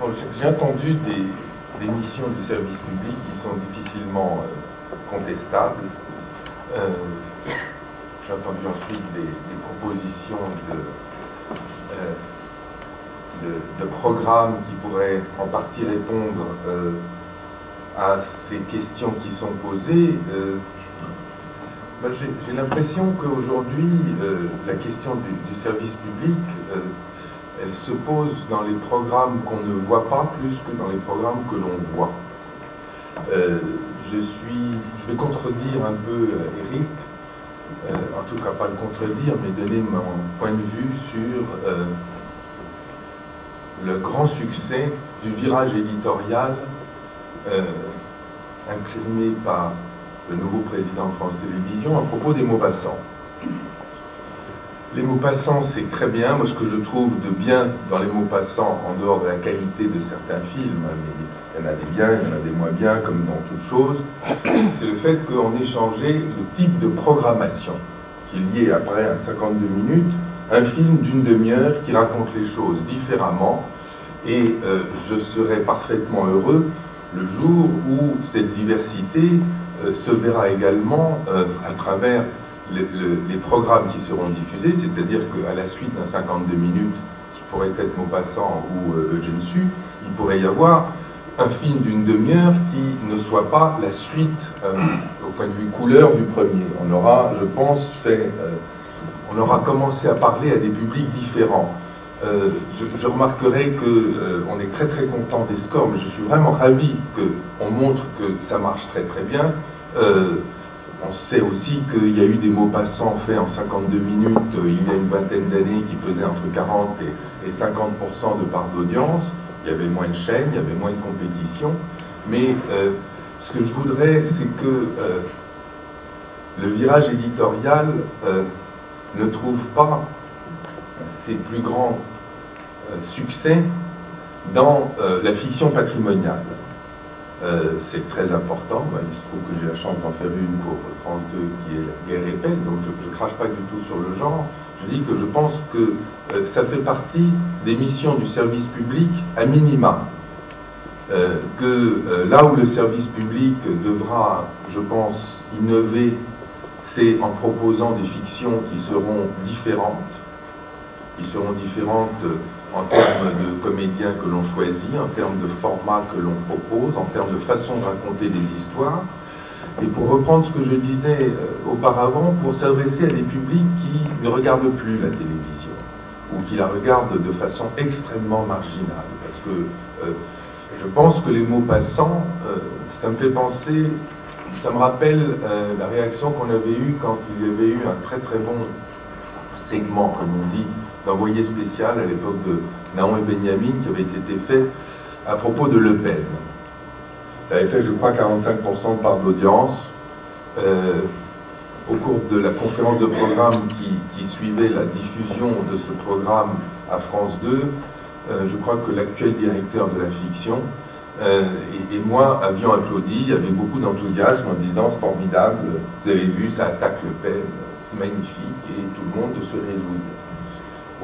J'ai entendu des, missions du service public qui sont difficilement euh, contestables. Euh, j'ai entendu ensuite des, propositions de, de, programmes qui pourraient en partie répondre à ces questions qui sont posées. J'ai l'impression qu'aujourd'hui, la question du, service public elle se pose dans les programmes qu'on ne voit pas plus que dans les programmes que l'on voit. Euh, je suis, vais contredire un peu euh, Eric, euh, en tout cas pas le contredire, mais donner mon point de vue sur le grand succès du virage éditorial imprimé par le nouveau président de France Télévisions à propos des mots passants. Les mots passants, c'est très bien. Moi, ce que je trouve de bien dans les mots passants, en dehors de la qualité de certains films, hein, mais il y en a des biens, il y en a des moins bien, comme dans toute chose, c'est le fait qu'on ait changé le type de programmation, qu'il y ait après un 52 minutes, un film d'une demi-heure qui raconte les choses différemment. Et euh, je serais parfaitement heureux le jour où cette diversité euh, se verra également euh, à travers les programmes qui seront diffusés, c'est-à-dire qu'à la suite d'un 52 minutes, qui pourrait être Maupassant ou euh, Eugène Su, il pourrait y avoir un film d'une demi-heure qui ne soit pas la suite, euh, au point de vue couleur, du premier. On aura, je pense, fait, euh, on aura commencé à parler à des publics différents. je, je, remarquerai qu'on est très très content des scores, mais je suis vraiment ravi qu'on montre que ça marche très très bien. On sait aussi qu'il y a eu des mots passants faits en 52 minutes euh, il y a une vingtaine d'années qui faisaient entre 40 et, 50% de part d'audience. Il y avait moins de chaînes, il y avait moins de compétition. Mais euh, ce que je voudrais, c'est que euh, le virage éditorial ne trouve pas ses plus grands succès dans la fiction patrimoniale. Euh, c'est très important. il se trouve que j'ai la chance d'en faire une pour France 2 qui est guerre épais, donc je ne crache pas du tout sur le genre. Je dis que je pense que euh, ça fait partie des missions du service public à minima. Euh, que là où le service public devra, je pense, innover, c'est en proposant des fictions qui seront différentes, qui seront différentes en termes de comédiens que l'on choisit, en termes de format que l'on propose, en termes de façon de raconter des histoires. Et pour reprendre ce que je disais euh, auparavant, pour s'adresser à des publics qui ne regardent plus la télévision ou qui la regardent de façon extrêmement marginale. Parce que euh, je pense que les mots passants, euh, ça me fait penser, ça me rappelle la réaction qu'on avait eue quand il y avait eu un très très bon segment, comme on dit, d'envoyé spécial à l'époque de Naon et Benjamin qui avait été fait à propos de Le Pen. Il avait fait, je crois, 45% de part d'audience. Euh, au cours de la conférence de programme qui, suivait la diffusion de ce programme à France 2, euh, je crois que l'actuel directeur de la fiction euh, et, et, moi avions applaudi avec beaucoup d'enthousiasme en disant c'est formidable, vous avez vu, ça attaque Le Pen, c'est magnifique et tout le monde se réjouit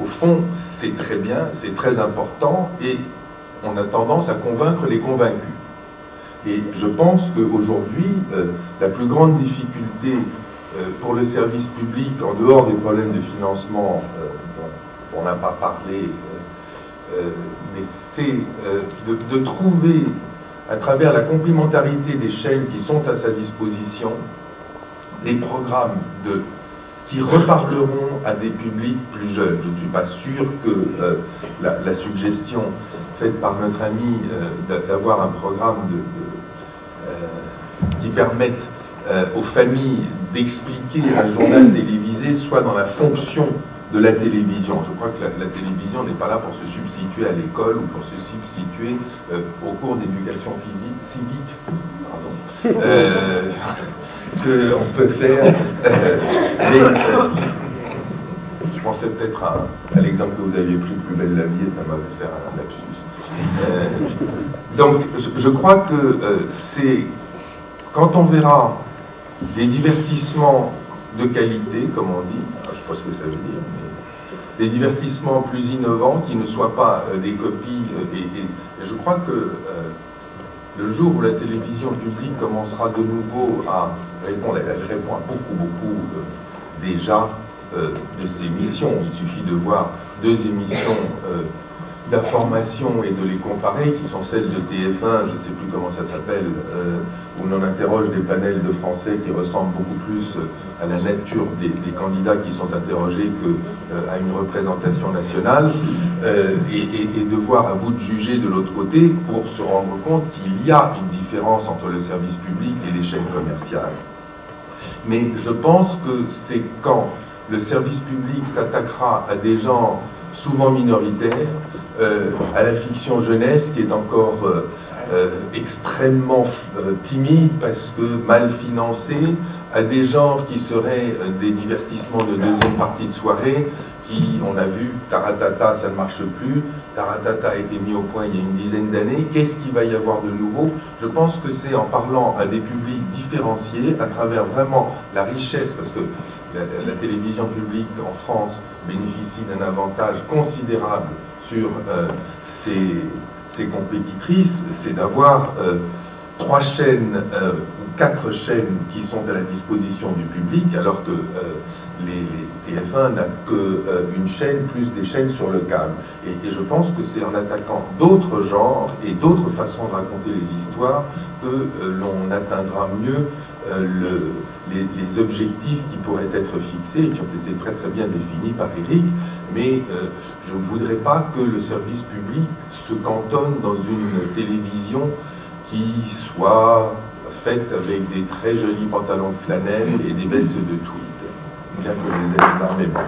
au fond, c'est très bien, c'est très important, et on a tendance à convaincre les convaincus. Et je pense qu'aujourd'hui, euh, la plus grande difficulté euh, pour le service public, en dehors des problèmes de financement euh, dont on n'a pas parlé, mais c'est de, de, trouver, à travers la complémentarité des chaînes qui sont à sa disposition, les programmes de qui reparleront à des publics plus jeunes. Je ne suis pas sûr que euh, la, suggestion faite par notre ami euh, d'avoir un programme euh, qui permette aux familles d'expliquer un journal télévisé soit dans la fonction de la télévision. Je crois que la, télévision n'est pas là pour se substituer à l'école ou pour se substituer au cours d'éducation physique, civique. Pardon. qu'on peut faire. Euh, euh, je pensais peut-être à, l'exemple que vous aviez pris de Plus belle la vie et ça m'avait fait un lapsus. Euh, donc je, crois que c'est quand on verra des divertissements de qualité, comme on dit, je ne sais pas ce que ça veut dire, des divertissements plus innovants qui ne soient pas des copies. Et, je crois que le jour où la télévision publique commencera de nouveau à répondre, elle répond à beaucoup, beaucoup déjà de ses missions. Il suffit de voir deux émissions d'information et de les comparer, qui sont celles de TF1, je ne sais plus comment ça s'appelle, euh, où l'on interroge des panels de Français qui ressemblent beaucoup plus euh, à la nature des, candidats qui sont interrogés qu'à euh, une représentation nationale, et, de voir à vous de juger de l'autre côté pour se rendre compte qu'il y a une différence entre le service public et les chaînes commerciales. Mais je pense que c'est quand le service public s'attaquera à des gens souvent minoritaires, euh, à la fiction jeunesse qui est encore euh, euh, extrêmement timide parce que mal financée, à des genres qui seraient des divertissements de deuxième partie de soirée, qui, on a vu, Taratata, ça ne marche plus, Taratata a été mis au point il y a une dizaine d'années, qu'est-ce qu'il va y avoir de nouveau? Je pense que c'est en parlant à des publics différenciés, à travers vraiment la richesse, parce que la télévision publique en France bénéficie d'un avantage considérable sur euh, ces, compétitrices, c'est d'avoir euh, trois chaînes euh, quatre chaînes qui sont à la disposition du public, alors que les, TF1 n'a qu'une chaîne plus des chaînes sur le câble. Et, je pense que c'est en attaquant d'autres genres et d'autres façons de raconter les histoires que l'on atteindra mieux le, les, objectifs qui pourraient être fixés et qui ont été très très bien définis par Eric, mais euh, je ne voudrais pas que le service public se cantonne dans une télévision qui soit avec des très jolis pantalons de flanelle et des vestes de tweed, bien que je les aime énormément.